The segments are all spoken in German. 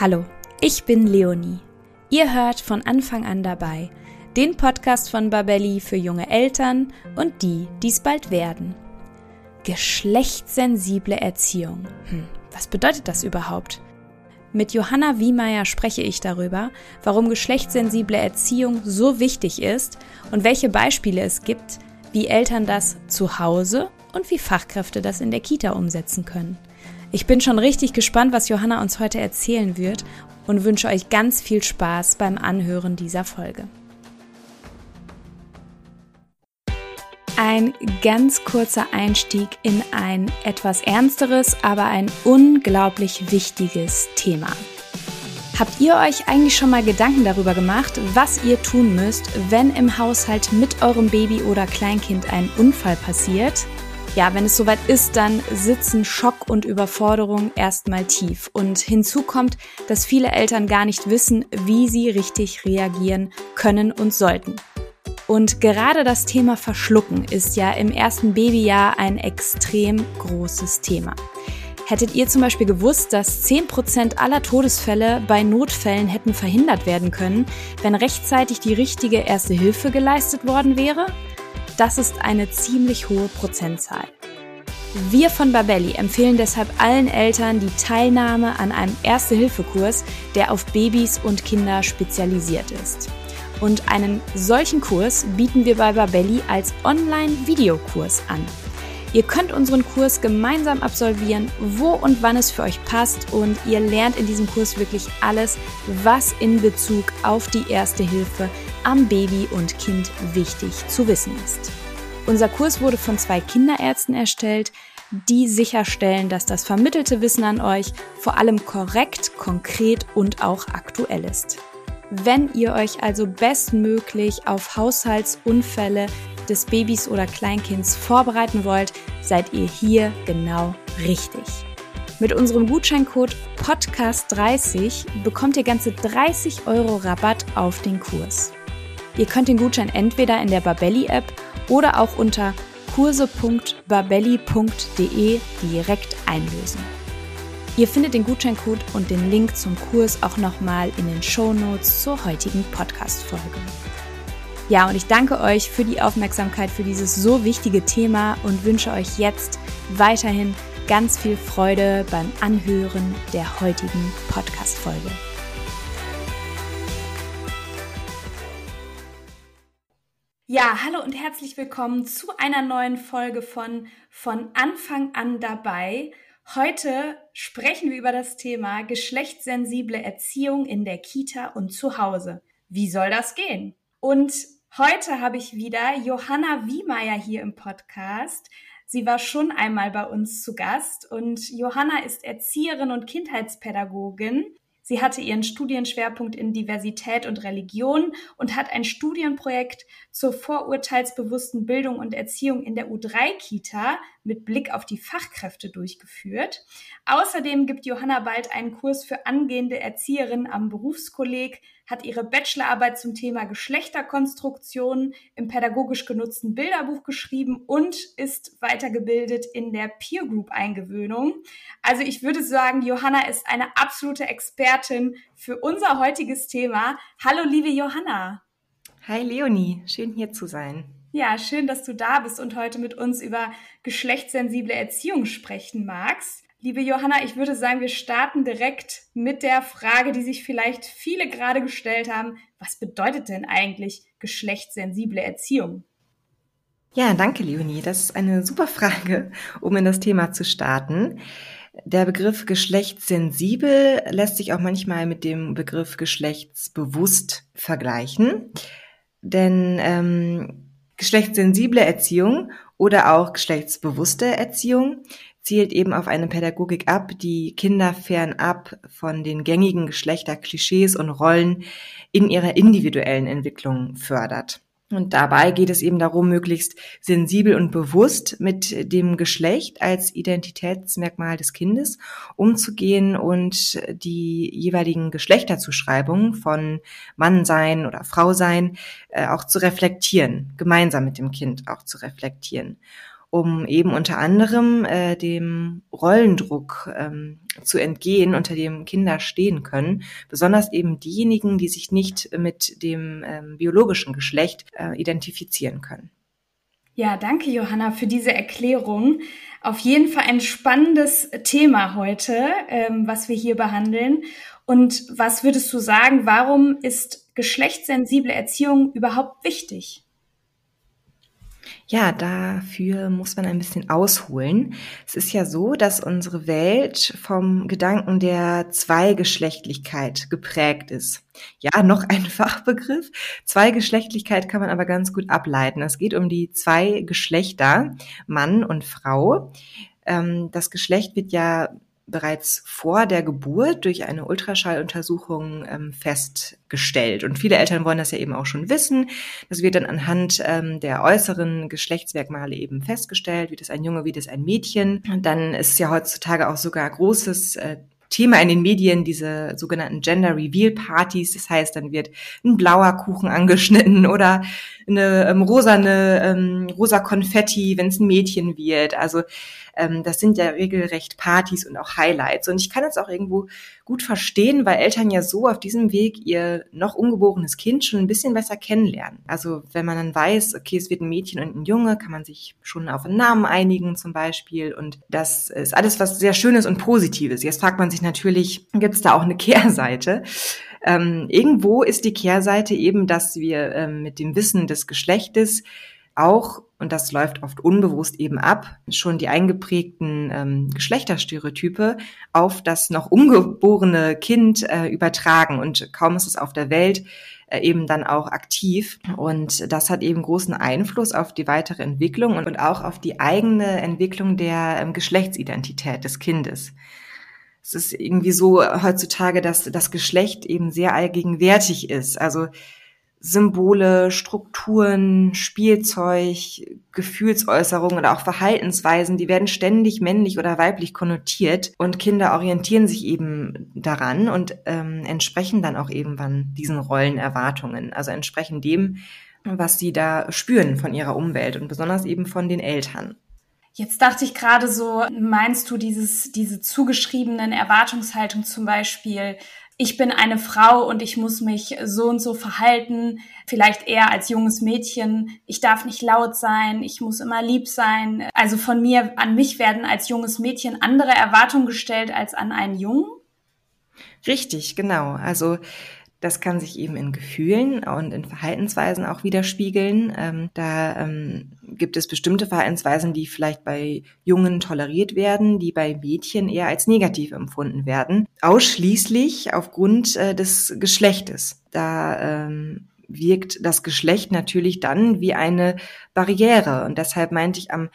Hallo, ich bin Leonie. Ihr hört von Anfang an dabei den Podcast von Babelli für junge Eltern und die, die es bald werden. Geschlechtssensible Erziehung. Hm, was bedeutet das überhaupt? Mit Johanna Wiemeyer spreche ich darüber, warum geschlechtssensible Erziehung so wichtig ist und welche Beispiele es gibt, wie Eltern das zu Hause und wie Fachkräfte das in der Kita umsetzen können. Ich bin schon richtig gespannt, was Johanna uns heute erzählen wird und wünsche euch ganz viel Spaß beim Anhören dieser Folge. Ein ganz kurzer Einstieg in ein etwas ernsteres, aber ein unglaublich wichtiges Thema. Habt ihr euch eigentlich schon mal Gedanken darüber gemacht, was ihr tun müsst, wenn im Haushalt mit eurem Baby oder Kleinkind ein Unfall passiert? Ja, wenn es soweit ist, dann sitzen Schock und Überforderung erstmal tief. Und hinzu kommt, dass viele Eltern gar nicht wissen, wie sie richtig reagieren können und sollten. Und gerade das Thema Verschlucken ist ja im ersten Babyjahr ein extrem großes Thema. Hättet ihr zum Beispiel gewusst, dass 10% aller Todesfälle bei Notfällen hätten verhindert werden können, wenn rechtzeitig die richtige Erste Hilfe geleistet worden wäre? Das ist eine ziemlich hohe Prozentzahl. Wir von Babelli empfehlen deshalb allen Eltern die Teilnahme an einem Erste-Hilfe-Kurs, der auf Babys und Kinder spezialisiert ist. Und einen solchen Kurs bieten wir bei Babelli als Online-Videokurs an. Ihr könnt unseren Kurs gemeinsam absolvieren, wo und wann es für euch passt und ihr lernt in diesem Kurs wirklich alles, was in Bezug auf die Erste Hilfe am Baby und Kind wichtig zu wissen ist. Unser Kurs wurde von zwei Kinderärzten erstellt, die sicherstellen, dass das vermittelte Wissen an euch vor allem korrekt, konkret und auch aktuell ist. Wenn ihr euch also bestmöglich auf Haushaltsunfälle des Babys oder Kleinkinds vorbereiten wollt, seid ihr hier genau richtig. Mit unserem Gutscheincode Podcast30 bekommt ihr ganze 30 Euro Rabatt auf den Kurs. Ihr könnt den Gutschein entweder in der Babelli-App oder auch unter kurse.babelli.de direkt einlösen. Ihr findet den Gutscheincode und den Link zum Kurs auch nochmal in den Show Notes zur heutigen Podcast-Folge. Ja, und ich danke euch für die Aufmerksamkeit für dieses so wichtige Thema und wünsche euch jetzt weiterhin ganz viel Freude beim Anhören der heutigen Podcast-Folge. Ja, hallo und herzlich willkommen zu einer neuen Folge von Von Anfang an dabei. Heute sprechen wir über das Thema geschlechtssensible Erziehung in der Kita und zu Hause. Wie soll das gehen? Und heute habe ich wieder Johanna Wiemeyer hier im Podcast. Sie war schon einmal bei uns zu Gast und Johanna ist Erzieherin und Kindheitspädagogin Sie hatte ihren Studienschwerpunkt in Diversität und Religion und hat ein Studienprojekt zur vorurteilsbewussten Bildung und Erziehung in der U3-Kita mit Blick auf die Fachkräfte durchgeführt. Außerdem gibt Johanna bald einen Kurs für angehende Erzieherinnen am Berufskolleg, hat ihre Bachelorarbeit zum Thema Geschlechterkonstruktion im pädagogisch genutzten Bilderbuch geschrieben und ist weitergebildet in der Peer Group Eingewöhnung. Also ich würde sagen, Johanna ist eine absolute Expertin für unser heutiges Thema. Hallo, liebe Johanna. Hi Leonie, schön hier zu sein. Ja, schön, dass du da bist und heute mit uns über geschlechtssensible Erziehung sprechen magst. Liebe Johanna, ich würde sagen, wir starten direkt mit der Frage, die sich vielleicht viele gerade gestellt haben. Was bedeutet denn eigentlich geschlechtssensible Erziehung? Ja, danke, Leonie. Das ist eine super Frage, um in das Thema zu starten. Der Begriff geschlechtssensibel lässt sich auch manchmal mit dem Begriff geschlechtsbewusst vergleichen. Denn ähm, geschlechtssensible Erziehung oder auch geschlechtsbewusste Erziehung zielt eben auf eine Pädagogik ab, die Kinder fernab von den gängigen Geschlechterklischees und Rollen in ihrer individuellen Entwicklung fördert. Und dabei geht es eben darum, möglichst sensibel und bewusst mit dem Geschlecht als Identitätsmerkmal des Kindes umzugehen und die jeweiligen Geschlechterzuschreibungen von Mann sein oder Frau sein äh, auch zu reflektieren, gemeinsam mit dem Kind auch zu reflektieren. Um eben unter anderem äh, dem Rollendruck ähm, zu entgehen, unter dem Kinder stehen können, besonders eben diejenigen, die sich nicht mit dem ähm, biologischen Geschlecht äh, identifizieren können. Ja, danke Johanna für diese Erklärung. Auf jeden Fall ein spannendes Thema heute, ähm, was wir hier behandeln. Und was würdest du sagen, warum ist geschlechtssensible Erziehung überhaupt wichtig? Ja, dafür muss man ein bisschen ausholen. Es ist ja so, dass unsere Welt vom Gedanken der Zweigeschlechtlichkeit geprägt ist. Ja, noch ein Fachbegriff. Zweigeschlechtlichkeit kann man aber ganz gut ableiten. Es geht um die zwei Geschlechter, Mann und Frau. Ähm, das Geschlecht wird ja bereits vor der Geburt durch eine Ultraschalluntersuchung ähm, festgestellt. Und viele Eltern wollen das ja eben auch schon wissen. Das wird dann anhand ähm, der äußeren Geschlechtsmerkmale eben festgestellt, wie das ein Junge, wie das ein Mädchen. Und dann ist ja heutzutage auch sogar großes äh, Thema in den Medien, diese sogenannten Gender Reveal Partys. Das heißt, dann wird ein blauer Kuchen angeschnitten oder eine ähm, rosane, ähm, rosa Konfetti, wenn es ein Mädchen wird. Also ähm, das sind ja regelrecht Partys und auch Highlights. Und ich kann es auch irgendwo gut verstehen, weil Eltern ja so auf diesem Weg ihr noch ungeborenes Kind schon ein bisschen besser kennenlernen. Also wenn man dann weiß, okay, es wird ein Mädchen und ein Junge, kann man sich schon auf einen Namen einigen zum Beispiel. Und das ist alles was sehr Schönes und Positives. Jetzt fragt man sich natürlich, gibt es da auch eine Kehrseite? Ähm, irgendwo ist die Kehrseite eben, dass wir ähm, mit dem Wissen des Geschlechtes auch, und das läuft oft unbewusst eben ab, schon die eingeprägten ähm, Geschlechterstereotype auf das noch ungeborene Kind äh, übertragen. Und kaum ist es auf der Welt, äh, eben dann auch aktiv. Und das hat eben großen Einfluss auf die weitere Entwicklung und, auch auf die eigene Entwicklung der ähm, Geschlechtsidentität des Kindes. Es ist irgendwie so heutzutage, dass das Geschlecht eben sehr allgegenwärtig ist. Also Symbole, Strukturen, Spielzeug, Gefühlsäußerungen oder auch Verhaltensweisen, die werden ständig männlich oder weiblich konnotiert und Kinder orientieren sich eben daran und ähm, entsprechen dann auch irgendwann diesen Rollenerwartungen, also entsprechen dem, was sie da spüren von ihrer Umwelt und besonders eben von den Eltern. Jetzt dachte ich gerade so, meinst du dieses, diese zugeschriebenen Erwartungshaltung zum Beispiel, ich bin eine Frau und ich muss mich so und so verhalten, vielleicht eher als junges Mädchen, ich darf nicht laut sein, ich muss immer lieb sein. Also von mir an mich werden als junges Mädchen andere Erwartungen gestellt als an einen Jungen? Richtig, genau. Also das kann sich eben in Gefühlen und in Verhaltensweisen auch widerspiegeln. Ähm, da ähm, gibt es bestimmte Verhaltensweisen, die vielleicht bei Jungen toleriert werden, die bei Mädchen eher als negativ empfunden werden. Ausschließlich aufgrund äh, des Geschlechtes. Da ähm, wirkt das Geschlecht natürlich dann wie eine Barriere. Und deshalb meinte ich am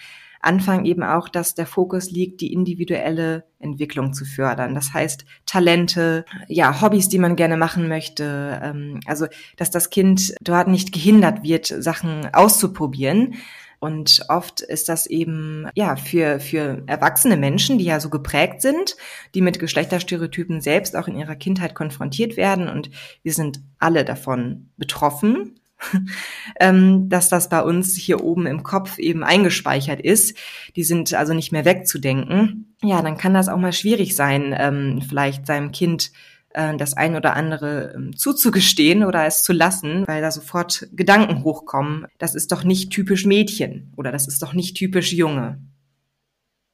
Anfang eben auch, dass der Fokus liegt, die individuelle Entwicklung zu fördern. Das heißt, Talente, ja, Hobbys, die man gerne machen möchte. Ähm, also, dass das Kind dort nicht gehindert wird, Sachen auszuprobieren. Und oft ist das eben, ja, für, für erwachsene Menschen, die ja so geprägt sind, die mit Geschlechterstereotypen selbst auch in ihrer Kindheit konfrontiert werden. Und wir sind alle davon betroffen. ähm, dass das bei uns hier oben im Kopf eben eingespeichert ist. Die sind also nicht mehr wegzudenken. Ja, dann kann das auch mal schwierig sein, ähm, vielleicht seinem Kind äh, das ein oder andere ähm, zuzugestehen oder es zu lassen, weil da sofort Gedanken hochkommen. Das ist doch nicht typisch Mädchen oder das ist doch nicht typisch Junge.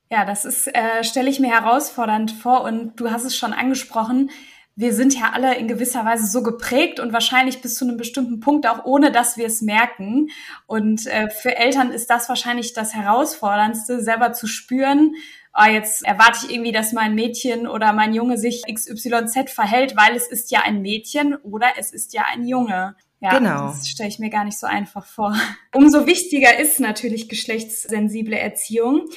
Ja, das ist, äh, stelle ich mir herausfordernd vor und du hast es schon angesprochen wir sind ja alle in gewisser Weise so geprägt und wahrscheinlich bis zu einem bestimmten Punkt auch ohne, dass wir es merken. Und äh, für Eltern ist das wahrscheinlich das Herausforderndste, selber zu spüren, oh, jetzt erwarte ich irgendwie, dass mein Mädchen oder mein Junge sich XYZ verhält, weil es ist ja ein Mädchen oder es ist ja ein Junge. Ja, genau. das stelle ich mir gar nicht so einfach vor. Umso wichtiger ist natürlich geschlechtssensible Erziehung.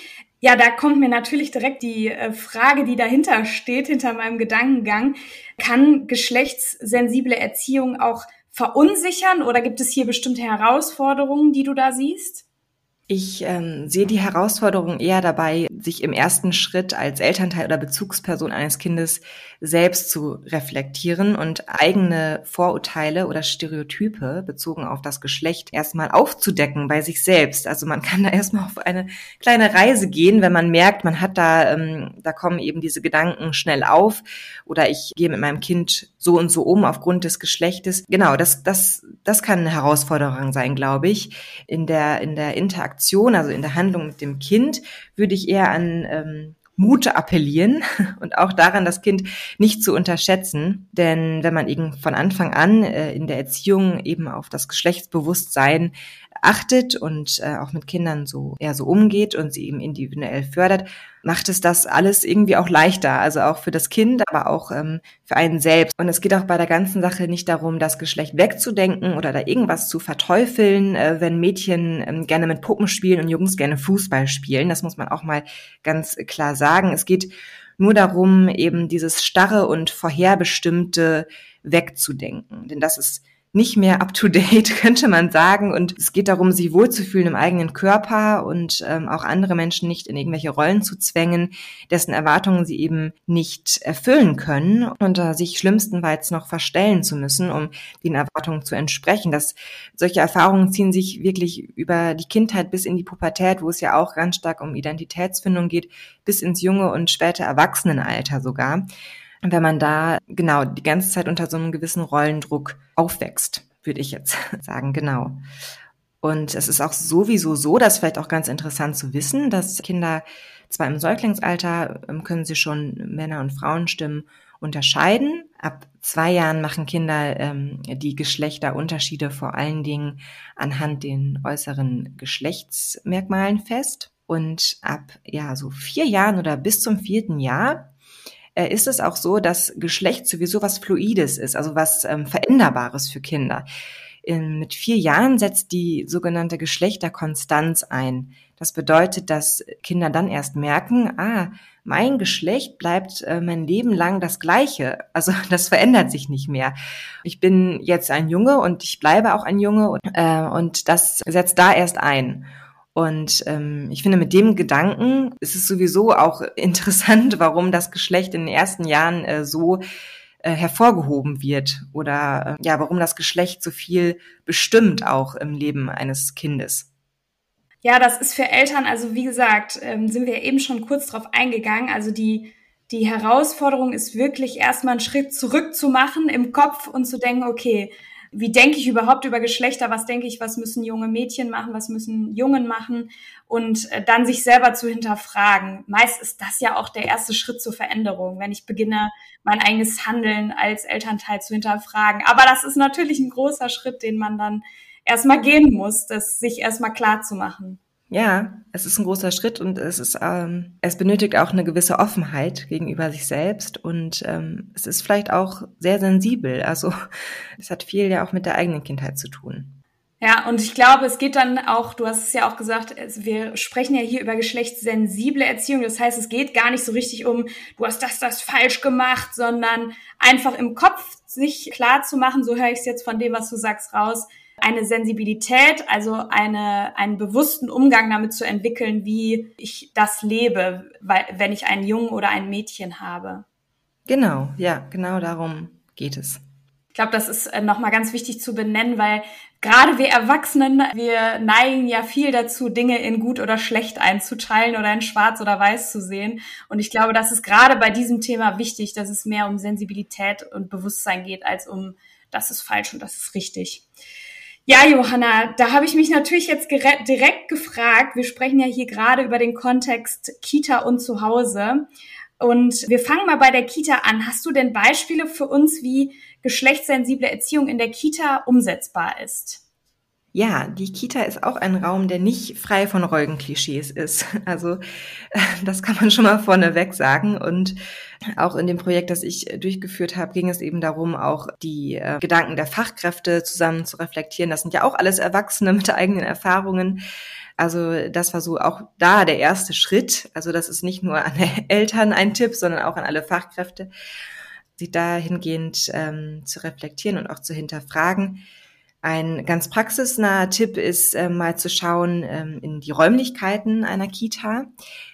Ja, da kommt mir natürlich direkt die äh, Frage, die dahinter steht, hinter meinem Gedankengang. Kann geschlechtssensible Erziehung auch verunsichern oder gibt es hier bestimmte Herausforderungen, die du da siehst? Ich ähm, sehe die Herausforderung eher dabei, sich im ersten Schritt als Elternteil oder Bezugsperson eines Kindes selbst zu reflektieren und eigene Vorurteile oder Stereotype bezogen auf das Geschlecht erstmal aufzudecken bei sich selbst. Also man kann da erstmal auf eine kleine Reise gehen, wenn man merkt, man hat da, ähm, da kommen eben diese Gedanken schnell auf oder ich gehe mit meinem Kind so und so um aufgrund des Geschlechtes. Genau, das, das, das kann eine Herausforderung sein, glaube ich. In der, in der Interaktion, also in der Handlung mit dem Kind, würde ich eher an ähm, Mut appellieren und auch daran, das Kind nicht zu unterschätzen. Denn wenn man eben von Anfang an äh, in der Erziehung eben auf das Geschlechtsbewusstsein achtet und äh, auch mit Kindern so eher so umgeht und sie eben individuell fördert, macht es das alles irgendwie auch leichter. Also auch für das Kind, aber auch ähm, für einen selbst. Und es geht auch bei der ganzen Sache nicht darum, das Geschlecht wegzudenken oder da irgendwas zu verteufeln, äh, wenn Mädchen ähm, gerne mit Puppen spielen und Jungs gerne Fußball spielen. Das muss man auch mal ganz klar sagen. Es geht nur darum, eben dieses starre und vorherbestimmte wegzudenken. Denn das ist nicht mehr up-to-date, könnte man sagen. Und es geht darum, sich wohlzufühlen im eigenen Körper und ähm, auch andere Menschen nicht in irgendwelche Rollen zu zwängen, dessen Erwartungen sie eben nicht erfüllen können und äh, sich schlimmstenfalls noch verstellen zu müssen, um den Erwartungen zu entsprechen. Das, solche Erfahrungen ziehen sich wirklich über die Kindheit bis in die Pubertät, wo es ja auch ganz stark um Identitätsfindung geht, bis ins junge und späte Erwachsenenalter sogar wenn man da genau die ganze Zeit unter so einem gewissen Rollendruck aufwächst, würde ich jetzt sagen, genau. Und es ist auch sowieso so, dass vielleicht auch ganz interessant zu wissen, dass Kinder zwar im Säuglingsalter ähm, können sie schon Männer- und Frauenstimmen unterscheiden. Ab zwei Jahren machen Kinder ähm, die Geschlechterunterschiede vor allen Dingen anhand den äußeren Geschlechtsmerkmalen fest. Und ab ja so vier Jahren oder bis zum vierten Jahr ist es auch so, dass Geschlecht sowieso was Fluides ist, also was ähm, Veränderbares für Kinder. In, mit vier Jahren setzt die sogenannte Geschlechterkonstanz ein. Das bedeutet, dass Kinder dann erst merken, ah, mein Geschlecht bleibt äh, mein Leben lang das gleiche. Also das verändert sich nicht mehr. Ich bin jetzt ein Junge und ich bleibe auch ein Junge und, äh, und das setzt da erst ein. Und ähm, ich finde, mit dem Gedanken ist es sowieso auch interessant, warum das Geschlecht in den ersten Jahren äh, so äh, hervorgehoben wird oder äh, ja, warum das Geschlecht so viel bestimmt auch im Leben eines Kindes. Ja, das ist für Eltern, also wie gesagt, ähm, sind wir eben schon kurz drauf eingegangen. Also die, die Herausforderung ist wirklich erstmal einen Schritt zurück zu machen im Kopf und zu denken, okay, wie denke ich überhaupt über Geschlechter, was denke ich, was müssen junge Mädchen machen, was müssen Jungen machen und äh, dann sich selber zu hinterfragen. Meist ist das ja auch der erste Schritt zur Veränderung, wenn ich beginne, mein eigenes Handeln als Elternteil zu hinterfragen. Aber das ist natürlich ein großer Schritt, den man dann erstmal gehen muss, das sich erstmal klar zu machen. Ja, es ist ein großer Schritt und es ist, ähm, es benötigt auch eine gewisse Offenheit gegenüber sich selbst und ähm, es ist vielleicht auch sehr sensibel. Also es hat viel ja auch mit der eigenen Kindheit zu tun. Ja, und ich glaube, es geht dann auch, du hast es ja auch gesagt, wir sprechen ja hier über geschlechtssensible Erziehung. Das heißt, es geht gar nicht so richtig um, du hast das, das falsch gemacht, sondern einfach im Kopf sich klar zu machen, so höre ich es jetzt von dem, was du sagst, raus, eine Sensibilität, also eine, einen bewussten Umgang damit zu entwickeln, wie ich das lebe, weil, wenn ich einen Jungen oder ein Mädchen habe. Genau, ja, genau darum geht es. Ich glaube, das ist äh, nochmal ganz wichtig zu benennen, weil gerade wir Erwachsenen, wir neigen ja viel dazu, Dinge in gut oder schlecht einzuteilen oder in schwarz oder weiß zu sehen. Und ich glaube, das ist gerade bei diesem Thema wichtig, dass es mehr um Sensibilität und Bewusstsein geht, als um das ist falsch und das ist richtig. Ja, Johanna, da habe ich mich natürlich jetzt direkt gefragt. Wir sprechen ja hier gerade über den Kontext Kita und Zuhause. Und wir fangen mal bei der Kita an. Hast du denn Beispiele für uns, wie geschlechtssensible Erziehung in der Kita umsetzbar ist? Ja, die Kita ist auch ein Raum, der nicht frei von Rollenklischees ist. Also das kann man schon mal vorneweg sagen. Und auch in dem Projekt, das ich durchgeführt habe, ging es eben darum, auch die äh, Gedanken der Fachkräfte zusammen zu reflektieren. Das sind ja auch alles Erwachsene mit eigenen Erfahrungen. Also das war so auch da der erste Schritt. Also das ist nicht nur an Eltern ein Tipp, sondern auch an alle Fachkräfte, sie dahingehend ähm, zu reflektieren und auch zu hinterfragen Ein ganz praxisnaher Tipp ist äh, mal zu schauen ähm, in die Räumlichkeiten einer Kita.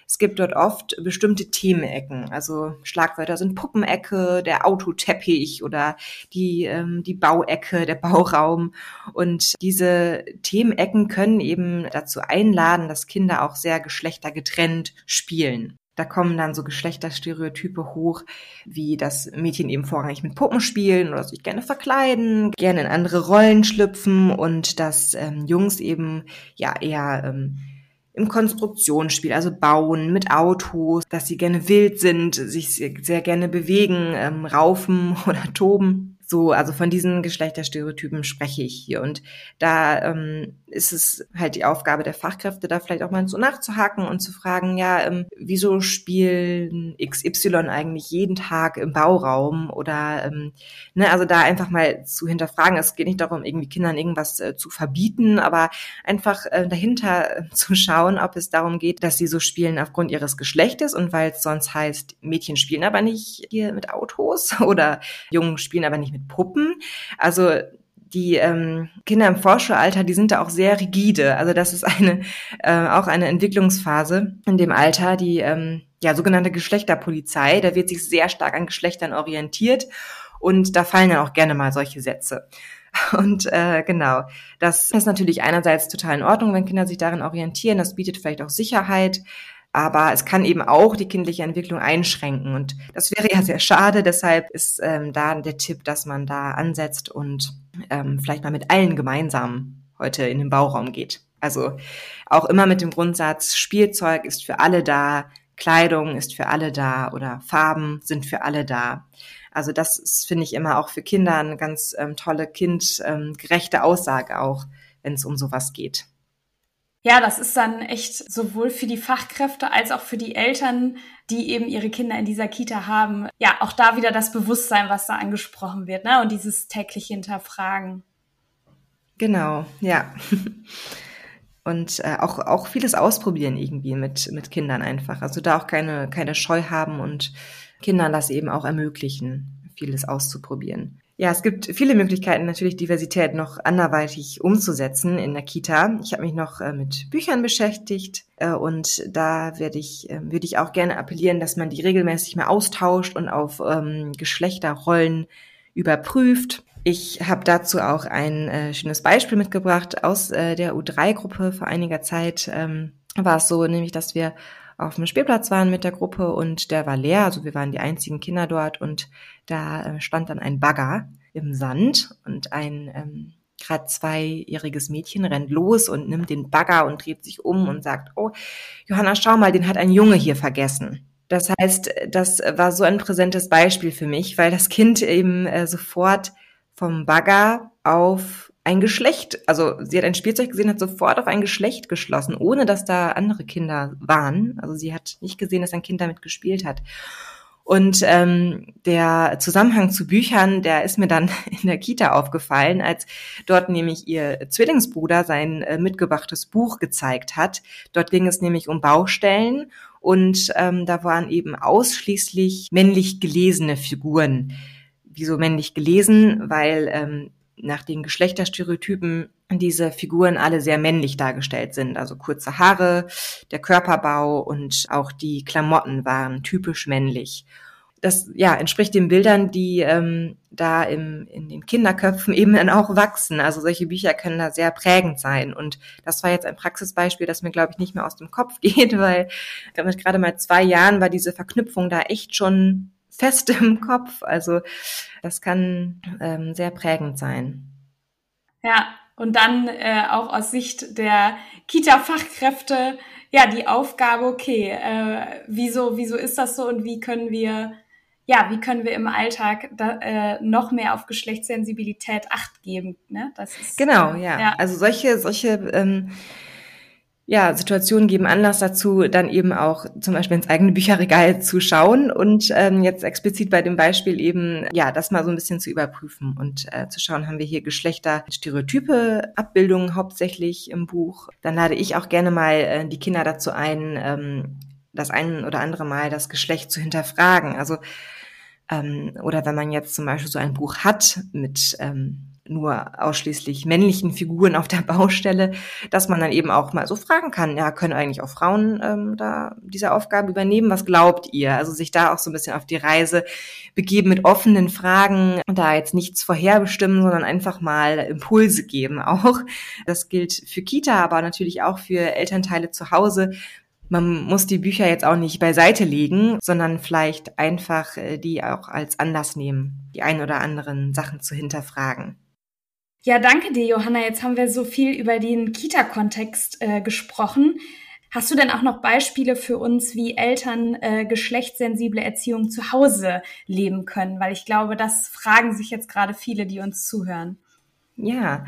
Es gibt dort oft bestimmte Themenecken. Also Schlagwörter sind Puppenecke, der Autoteppich oder die, ähm, die Bauecke, der Bauraum. Und diese Themenecken können eben dazu einladen, dass Kinder auch sehr geschlechtergetrennt spielen. Da kommen dann so Geschlechterstereotype hoch, wie das Mädchen eben vorrangig mit Puppen spielen oder sich gerne verkleiden, gerne in andere Rollen schlüpfen und dass ähm, Jungs eben ja eher ähm, im Konstruktionsspiel, also bauen mit Autos, dass sie gerne wild sind, sich sehr gerne bewegen, ähm, raufen oder toben. So, also von diesen Geschlechterstereotypen spreche ich hier. Und da ähm, ist es halt die Aufgabe der Fachkräfte, da vielleicht auch mal so nachzuhaken und zu fragen, ja, ähm, wieso spielen XY eigentlich jeden Tag im Bauraum? Oder ähm, ne, also da einfach mal zu hinterfragen. Es geht nicht darum, irgendwie Kindern irgendwas äh, zu verbieten, aber einfach äh, dahinter äh, zu schauen, ob es darum geht, dass sie so spielen aufgrund ihres Geschlechtes und weil es sonst heißt, Mädchen spielen aber nicht hier mit Autos oder Jungen spielen aber nicht mit Puppen. Also die ähm, Kinder im Vorschulalter, die sind da auch sehr rigide. Also das ist eine äh, auch eine Entwicklungsphase in dem Alter, die ähm, ja sogenannte Geschlechterpolizei. Da wird sich sehr stark an Geschlechtern orientiert und da fallen dann auch gerne mal solche Sätze. Und äh, genau, das ist natürlich einerseits total in Ordnung, wenn Kinder sich darin orientieren. Das bietet vielleicht auch Sicherheit aber es kann eben auch die kindliche Entwicklung einschränken. Und das wäre ja sehr schade. Deshalb ist ähm, da der Tipp, dass man da ansetzt und ähm, vielleicht mal mit allen gemeinsam heute in den Bauraum geht. Also auch immer mit dem Grundsatz, Spielzeug ist für alle da, Kleidung ist für alle da oder Farben sind für alle da. Also das finde ich, immer auch für Kinder eine ganz ähm, tolle, kindgerechte ähm, Aussage auch, wenn es um sowas geht. Ja, das ist dann echt sowohl für die Fachkräfte als auch für die Eltern, die eben ihre Kinder in dieser Kita haben. Ja, auch da wieder das Bewusstsein, was da angesprochen wird, ne? Und dieses tägliche Hinterfragen. Genau, ja. Und äh, auch, auch vieles ausprobieren irgendwie mit, mit Kindern einfach. Also da auch keine, keine Scheu haben und Kindern das eben auch ermöglichen, vieles auszuprobieren. Ja, es gibt viele Möglichkeiten, natürlich Diversität noch anderweitig umzusetzen in der Kita. Ich habe mich noch äh, mit Büchern beschäftigt äh, und da werde ich, äh, würde ich auch gerne appellieren, dass man die regelmäßig mal austauscht und auf ähm, Geschlechterrollen überprüft. Ich habe dazu auch ein äh, schönes Beispiel mitgebracht aus der U3-Gruppe vor einiger Zeit. Ähm, war es so, nämlich, dass wir auf dem Spielplatz waren mit der Gruppe und der war leer, also wir waren die einzigen Kinder dort und da äh, stand dann ein Bagger im Sand und ein ähm, gerade zweijähriges Mädchen rennt los und nimmt den Bagger und dreht sich um und sagt, oh, Johanna, schau mal, den hat ein Junge hier vergessen. Das heißt, das war so ein präsentes Beispiel für mich, weil das Kind eben äh, sofort vom Bagger auf ein Geschlecht, also sie hat ein Spielzeug gesehen, hat sofort auf ein Geschlecht geschlossen, ohne dass da andere Kinder waren. Also sie hat nicht gesehen, dass ein Kind damit gespielt hat. Und ähm, der Zusammenhang zu Büchern, der ist mir dann in der Kita aufgefallen, als dort nämlich ihr Zwillingsbruder sein äh, mitgebrachtes Buch gezeigt hat. Dort ging es nämlich um Baustellen und ähm, da waren eben ausschließlich männlich gelesene Figuren. Wieso männlich gelesen? Weil ähm, nach den Geschlechterstereotypen diese Figuren alle sehr männlich dargestellt sind. Also kurze Haare, der Körperbau und auch die Klamotten waren typisch männlich. Das ja entspricht den Bildern, die ähm, da im, in den Kinderköpfen eben dann auch wachsen. Also solche Bücher können da sehr prägend sein. Und das war jetzt ein Praxisbeispiel, das mir, glaube ich, nicht mehr aus dem Kopf geht, weil mit gerade mal zwei Jahren war diese Verknüpfung da echt schon fest im Kopf. Also das kann ähm, sehr prägend sein. Ja, und dann äh, auch aus Sicht der Kita-Fachkräfte, ja, die Aufgabe, okay, äh, wieso, wieso ist das so und wie können wir, ja, wie können wir im Alltag da, äh, noch mehr auf Geschlechtssensibilität Acht geben? Ne? Das ist, genau, ja. ja. Also solche, solche ähm, ja, Situationen geben Anlass dazu, dann eben auch zum Beispiel ins eigene Bücherregal zu schauen und ähm, jetzt explizit bei dem Beispiel eben, ja, das mal so ein bisschen zu überprüfen und äh, zu schauen, haben wir hier Geschlechterstereotype, Abbildungen hauptsächlich im Buch. Dann lade ich auch gerne mal äh, die Kinder dazu ein, ähm, das ein oder andere Mal das Geschlecht zu hinterfragen. Also ähm, oder wenn man jetzt zum Beispiel so ein Buch hat mit ähm, nur ausschließlich männlichen Figuren auf der Baustelle, dass man dann eben auch mal so fragen kann, ja, können eigentlich auch Frauen ähm, da diese Aufgaben übernehmen? Was glaubt ihr? Also sich da auch so ein bisschen auf die Reise begeben mit offenen Fragen und da jetzt nichts vorherbestimmen, sondern einfach mal Impulse geben auch. Das gilt für Kita, aber natürlich auch für Elternteile zu Hause. Man muss die Bücher jetzt auch nicht beiseite legen, sondern vielleicht einfach äh, die auch als Anlass nehmen, die ein oder anderen Sachen zu hinterfragen. Ja, danke dir, Johanna. Jetzt haben wir so viel über den Kita-Kontext äh, gesprochen. Hast du denn auch noch Beispiele für uns, wie Eltern äh, geschlechtssensible Erziehung zu Hause leben können? Weil ich glaube, das fragen sich jetzt gerade viele, die uns zuhören. Ja,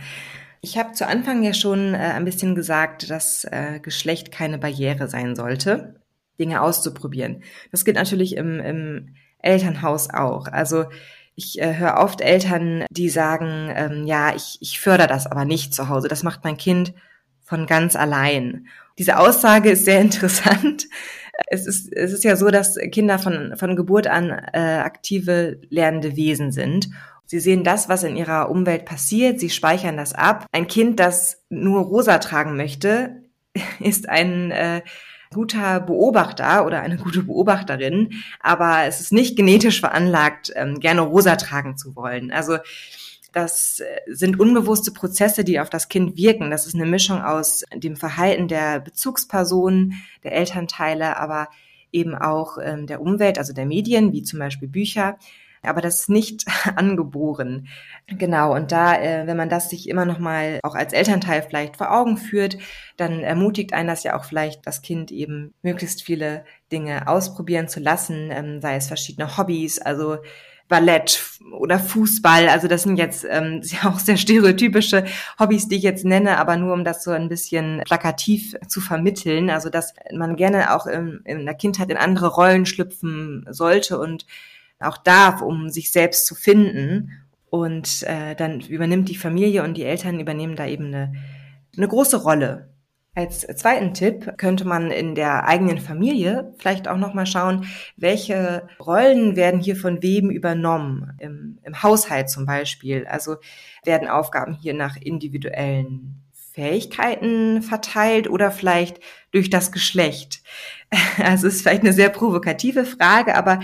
ich habe zu Anfang ja schon äh, ein bisschen gesagt, dass äh, Geschlecht keine Barriere sein sollte, Dinge auszuprobieren. Das gilt natürlich im, im Elternhaus auch. Also ich äh, höre oft Eltern, die sagen, ähm, ja, ich, ich fördere das aber nicht zu Hause. Das macht mein Kind von ganz allein. Diese Aussage ist sehr interessant. Es ist, es ist ja so, dass Kinder von, von Geburt an äh, aktive lernende Wesen sind. Sie sehen das, was in ihrer Umwelt passiert, sie speichern das ab. Ein Kind, das nur rosa tragen möchte, ist ein äh, guter Beobachter oder eine gute Beobachterin, aber es ist nicht genetisch veranlagt, ähm, gerne rosa tragen zu wollen. Also das äh, sind unbewusste Prozesse, die auf das Kind wirken. Das ist eine Mischung aus dem Verhalten der Bezugspersonen, der Elternteile, aber eben auch ähm, der Umwelt, also der Medien, wie zum Beispiel Bücher aber das ist nicht angeboren. Genau, und da, äh, wenn man das sich immer noch mal auch als Elternteil vielleicht vor Augen führt, dann ermutigt einen das ja auch vielleicht, das Kind eben möglichst viele Dinge ausprobieren zu lassen, ähm, sei es verschiedene Hobbys, also Ballett oder Fußball. Also das sind jetzt ähm, ja auch sehr stereotypische Hobbys, die ich jetzt nenne, aber nur um das so ein bisschen plakativ zu vermitteln. Also dass man gerne auch in, in der Kindheit in andere Rollen schlüpfen sollte und auch darf, um sich selbst zu finden. Und äh, dann übernimmt die Familie und die Eltern übernehmen da eben eine, eine große Rolle. Als zweiten Tipp könnte man in der eigenen Familie vielleicht auch nochmal schauen, welche Rollen werden hier von wem übernommen. Im, Im Haushalt zum Beispiel. Also werden Aufgaben hier nach individuellen Fähigkeiten verteilt oder vielleicht durch das Geschlecht? Also es ist vielleicht eine sehr provokative Frage, aber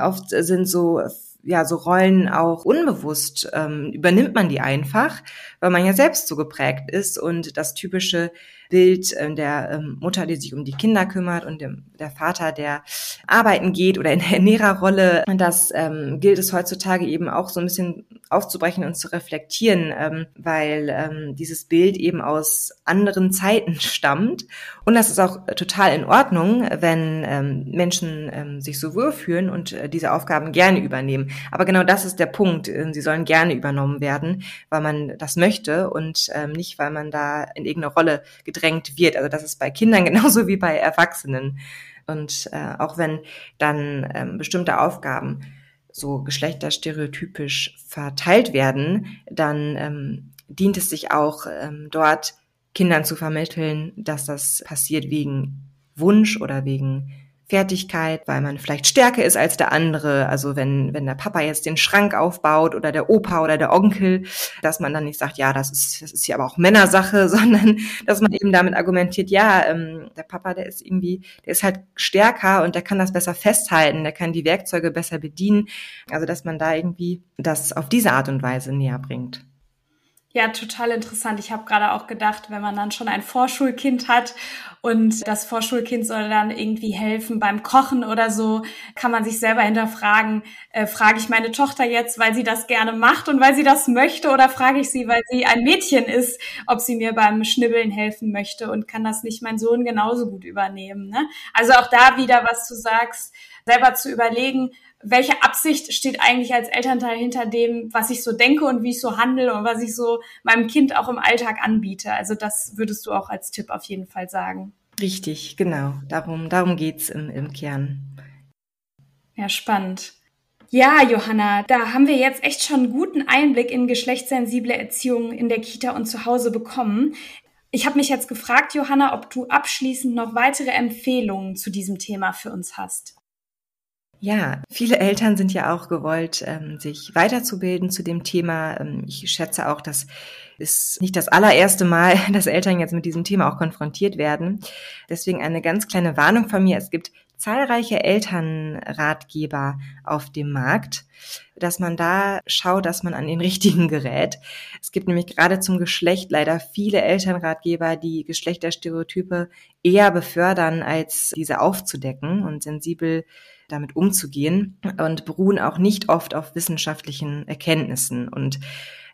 oft sind so ja so Rollen auch unbewusst ähm, übernimmt man die einfach, weil man ja selbst so geprägt ist und das typische Bild äh, der ähm, Mutter, die sich um die Kinder kümmert und dem, der Vater, der arbeiten geht oder in der Ernährerrolle. Das ähm, gilt es heutzutage eben auch so ein bisschen aufzubrechen und zu reflektieren, ähm, weil ähm, dieses Bild eben aus anderen Zeiten stammt. Und das ist auch total in Ordnung, wenn ähm, Menschen ähm, sich so wohlfühlen und äh, diese Aufgaben gerne übernehmen. Aber genau das ist der Punkt. Äh, sie sollen gerne übernommen werden, weil man das möchte und ähm, nicht, weil man da in irgendeine Rolle gedrängt wird. Also das ist bei Kindern genauso wie bei Erwachsenen. Und äh, auch wenn dann ähm, bestimmte Aufgaben so geschlechterstereotypisch verteilt werden, dann ähm, dient es sich auch ähm, dort Kindern zu vermitteln, dass das passiert wegen Wunsch oder wegen Fertigkeit, weil man vielleicht stärker ist als der andere. Also wenn, wenn der Papa jetzt den Schrank aufbaut oder der Opa oder der Onkel, dass man dann nicht sagt, ja, das ist, das ist hier aber auch Männersache, sondern dass man eben damit argumentiert, ja, ähm, der Papa, der ist irgendwie, der ist halt stärker und der kann das besser festhalten, der kann die Werkzeuge besser bedienen. Also dass man da irgendwie das auf diese Art und Weise näher bringt. Ja, total interessant. Ich habe gerade auch gedacht, wenn man dann schon ein Vorschulkind hat und das Vorschulkind soll dann irgendwie helfen beim Kochen oder so, kann man sich selber hinterfragen, äh, frage ich meine Tochter jetzt, weil sie das gerne macht und weil sie das möchte oder frage ich sie, weil sie ein Mädchen ist, ob sie mir beim Schnibbeln helfen möchte und kann das nicht mein Sohn genauso gut übernehmen. Ne? Also auch da wieder, was du sagst, selber zu überlegen, welche Absicht steht eigentlich als Elternteil hinter dem, was ich so denke und wie ich so handle und was ich so meinem Kind auch im Alltag anbiete. Also das würdest du auch als Tipp auf jeden Fall sagen. Richtig, genau. Darum, darum geht's im, im Kern. Ja, spannend. Ja, Johanna, da haben wir jetzt echt schon einen guten Einblick in geschlechtssensible Erziehung in der Kita und zu Hause bekommen. Ich habe mich jetzt gefragt, Johanna, ob du abschließend noch weitere Empfehlungen zu diesem Thema für uns hast. Ja, viele Eltern sind ja auch gewollt, ähm, sich weiterzubilden zu dem Thema. Ähm, ich schätze auch, dass ist nicht das allererste Mal, dass Eltern jetzt mit diesem Thema auch konfrontiert werden. Deswegen eine ganz kleine Warnung von mir. Es gibt zahlreiche Elternratgeber auf dem Markt, dass man da schaut, dass man an den richtigen gerät. Es gibt nämlich gerade zum Geschlecht leider viele Elternratgeber, die Geschlechterstereotype eher befördern, als diese aufzudecken und sensibel damit umzugehen und beruhen auch nicht oft auf wissenschaftlichen Erkenntnissen. Und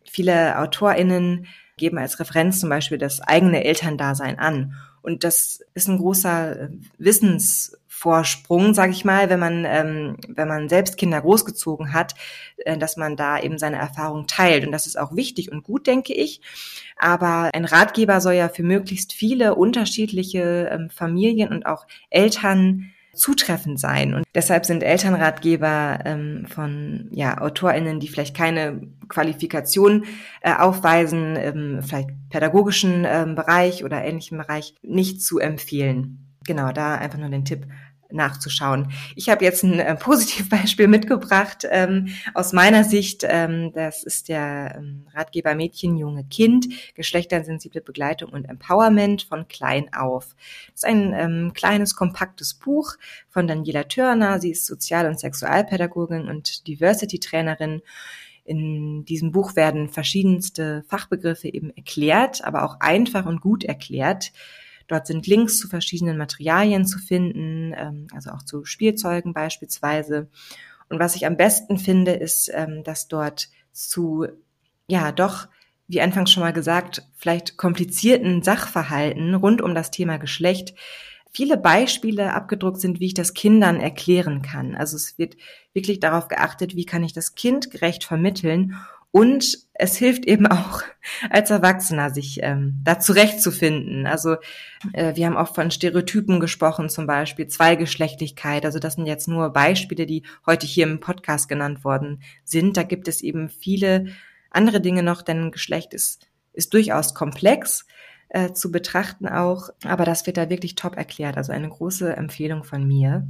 viele AutorInnen geben als Referenz zum Beispiel das eigene Elterndasein an. Und das ist ein großer Wissensvorsprung, sage ich mal, wenn man ähm, wenn man selbst Kinder großgezogen hat, äh, dass man da eben seine Erfahrung teilt. Und das ist auch wichtig und gut, denke ich. Aber ein Ratgeber soll ja für möglichst viele unterschiedliche ähm, Familien und auch Eltern zutreffend sein. Und deshalb sind Elternratgeber ähm, von ja, AutorInnen, die vielleicht keine Qualifikation äh, aufweisen, ähm, vielleicht pädagogischen ähm, Bereich oder ähnlichem Bereich, nicht zu empfehlen. Genau, da einfach nur den Tipp nachzuschauen. Ich habe jetzt ein äh, Positivbeispiel mitgebracht ähm, aus meiner Sicht. Ähm, das ist der ähm, Ratgeber Mädchen, Junge, Kind, geschlechtersensible Begleitung und Empowerment von klein auf. Das ist ein ähm, kleines, kompaktes Buch von Daniela Törner. Sie ist Sozial- und Sexualpädagogin und Diversity-Trainerin. In diesem Buch werden verschiedenste Fachbegriffe eben erklärt, aber auch einfach und gut erklärt Dort sind Links zu verschiedenen Materialien zu finden, ähm, also auch zu Spielzeugen beispielsweise. Und was ich am besten finde, ist, ähm, dass dort zu, ja, doch, wie anfangs schon mal gesagt, vielleicht komplizierten Sachverhalten rund um das Thema Geschlecht viele Beispiele abgedruckt sind, wie ich das Kindern erklären kann. Also es wird wirklich darauf geachtet, wie kann ich das Kind gerecht vermitteln und es hilft eben auch als Erwachsener, sich ähm, da zurechtzufinden. Also äh, wir haben auch von Stereotypen gesprochen, zum Beispiel Zweigeschlechtlichkeit. Also das sind jetzt nur Beispiele, die heute hier im Podcast genannt worden sind. Da gibt es eben viele andere Dinge noch, denn Geschlecht ist, ist durchaus komplex äh, zu betrachten auch. Aber das wird da wirklich top erklärt. Also eine große Empfehlung von mir.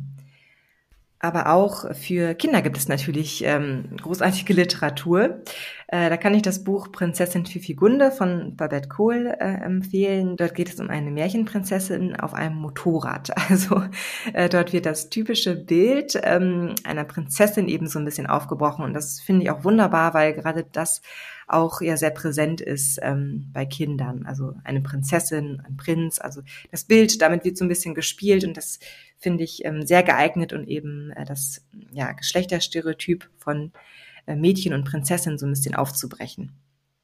Aber auch für Kinder gibt es natürlich ähm, großartige Literatur. Äh, da kann ich das Buch Prinzessin Fifigunde von Babette Kohl äh, empfehlen. Dort geht es um eine Märchenprinzessin auf einem Motorrad. Also äh, dort wird das typische Bild ähm, einer Prinzessin eben so ein bisschen aufgebrochen. Und das finde ich auch wunderbar, weil gerade das auch ja sehr präsent ist ähm, bei Kindern. Also eine Prinzessin, ein Prinz, also das Bild, damit wird so ein bisschen gespielt und das finde ich ähm, sehr geeignet und eben äh, das ja, Geschlechterstereotyp von äh, Mädchen und Prinzessin so ein bisschen aufzubrechen.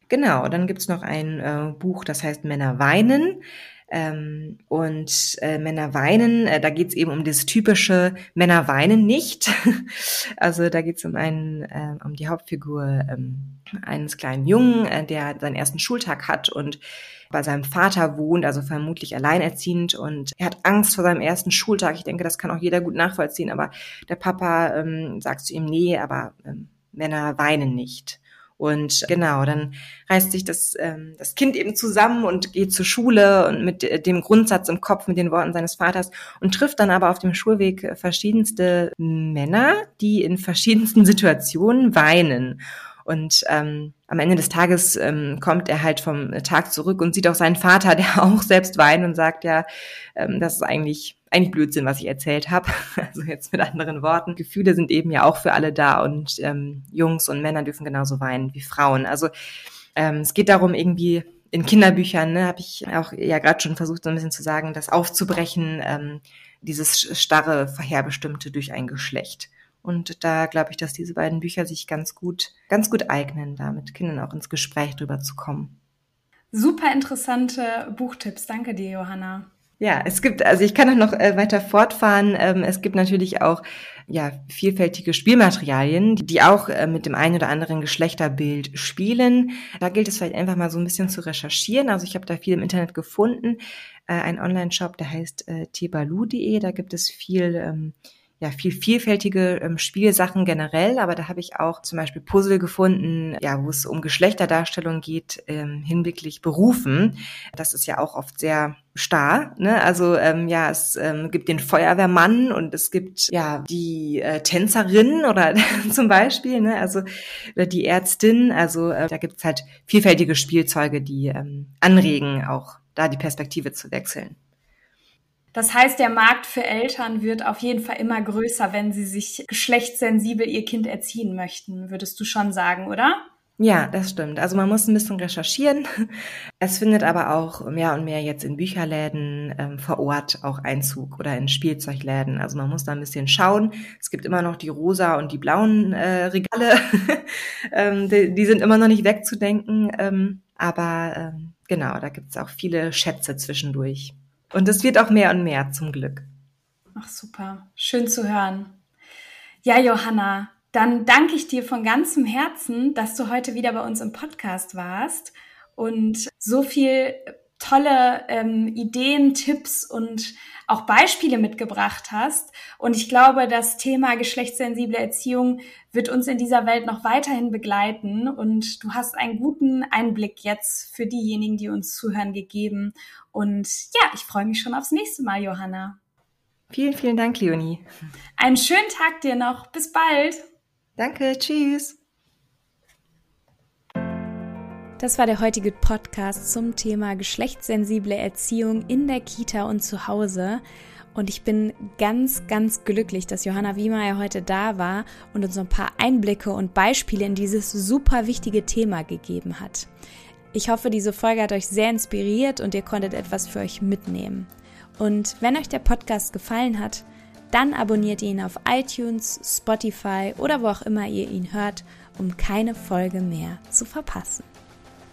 Genau, dann gibt's noch ein äh, Buch, das heißt Männer weinen. Ähm, und äh, Männer weinen, äh, da geht's eben um das typische Männer weinen nicht. also da geht's um einen, äh, um die Hauptfigur ähm, eines kleinen Jungen, äh, der seinen ersten Schultag hat und bei seinem Vater wohnt, also vermutlich alleinerziehend und er hat Angst vor seinem ersten Schultag. Ich denke, das kann auch jeder gut nachvollziehen, aber der Papa ähm, sagt zu ihm, nee, aber ähm, Männer weinen nicht. Und genau, dann reißt sich das, ähm, das Kind eben zusammen und geht zur Schule und mit dem Grundsatz im Kopf, mit den Worten seines Vaters und trifft dann aber auf dem Schulweg verschiedenste Männer, die in verschiedensten Situationen weinen. Und ähm, am Ende des Tages ähm, kommt er halt vom Tag zurück und sieht auch seinen Vater, der auch selbst weint und sagt ja, ähm, das ist eigentlich eigentlich Blödsinn, was ich erzählt habe. Also jetzt mit anderen Worten. Gefühle sind eben ja auch für alle da und ähm, Jungs und Männer dürfen genauso weinen wie Frauen. Also ähm, es geht darum, irgendwie in Kinderbüchern, ne, habe ich auch ja gerade schon versucht, so ein bisschen zu sagen, das aufzubrechen, ähm, dieses starre, vorherbestimmte durch ein Geschlecht. Und da glaube ich, dass diese beiden Bücher sich ganz gut, ganz gut eignen, da mit Kindern auch ins Gespräch drüber zu kommen. Super interessante Buchtipps. Danke dir, Johanna. Ja, es gibt, also ich kann auch noch äh, weiter fortfahren. Ähm, es gibt natürlich auch ja vielfältige Spielmaterialien, die auch äh, mit dem einen oder anderen Geschlechterbild spielen. Da gilt es vielleicht einfach mal so ein bisschen zu recherchieren. Also ich habe da viel im Internet gefunden. Äh, ein Online-Shop, der heißt tebalu.de. Da gibt es viel ähm, ja viel vielfältige ähm, Spielsachen generell, aber da habe ich auch zum Beispiel Puzzle gefunden, ja, wo es um Geschlechterdarstellung geht, ähm, hinblicklich Berufen. Das ist ja auch oft sehr starr. Ne? Also ähm, ja, es ähm, gibt den Feuerwehrmann und es gibt ja die äh, Tänzerin oder zum Beispiel, ne? also oder die Ärztin. Also äh, da gibt's halt vielfältige Spielzeuge, die ähm, anregen, auch da die Perspektive zu wechseln. Das heißt, der Markt für Eltern wird auf jeden Fall immer größer, wenn sie sich geschlechtssensibel ihr Kind erziehen möchten, würdest du schon sagen, oder? Ja, das stimmt. Also man muss ein bisschen recherchieren. Es findet aber auch mehr und mehr jetzt in Bücherläden ähm, vor Ort auch Einzug oder in Spielzeugläden. Also man muss da ein bisschen schauen. Es gibt immer noch die rosa und die blauen äh, Regale. ähm, die, die, sind immer noch nicht wegzudenken. Ähm, aber ähm, genau, da gibt es auch viele Schätze zwischendurch. Und es wird auch mehr und mehr zum Glück. Ach super, schön zu hören. Ja, Johanna, dann danke ich dir von ganzem Herzen, dass du heute wieder bei uns im Podcast warst und so viel tolle ähm, Ideen, Tipps und auch Beispiele mitgebracht hast. Und ich glaube, das Thema geschlechtssensible Erziehung wird uns in dieser Welt noch weiterhin begleiten. Und du hast einen guten Einblick jetzt für diejenigen, die uns zuhören, gegeben. Und ja, ich freue mich schon aufs nächste Mal, Johanna. Vielen, vielen Dank, Leonie. Einen schönen Tag dir noch. Bis bald. Danke, tschüss. Das war der heutige Podcast zum Thema geschlechtssensible Erziehung in der Kita und zu Hause. Und ich bin ganz, ganz glücklich, dass Johanna Wiemeyer heute da war und uns ein paar Einblicke und Beispiele in dieses super wichtige Thema gegeben hat. Ich hoffe, diese Folge hat euch sehr inspiriert und ihr konntet etwas für euch mitnehmen. Und wenn euch der Podcast gefallen hat, dann abonniert ihn auf iTunes, Spotify oder wo auch immer ihr ihn hört, um keine Folge mehr zu verpassen.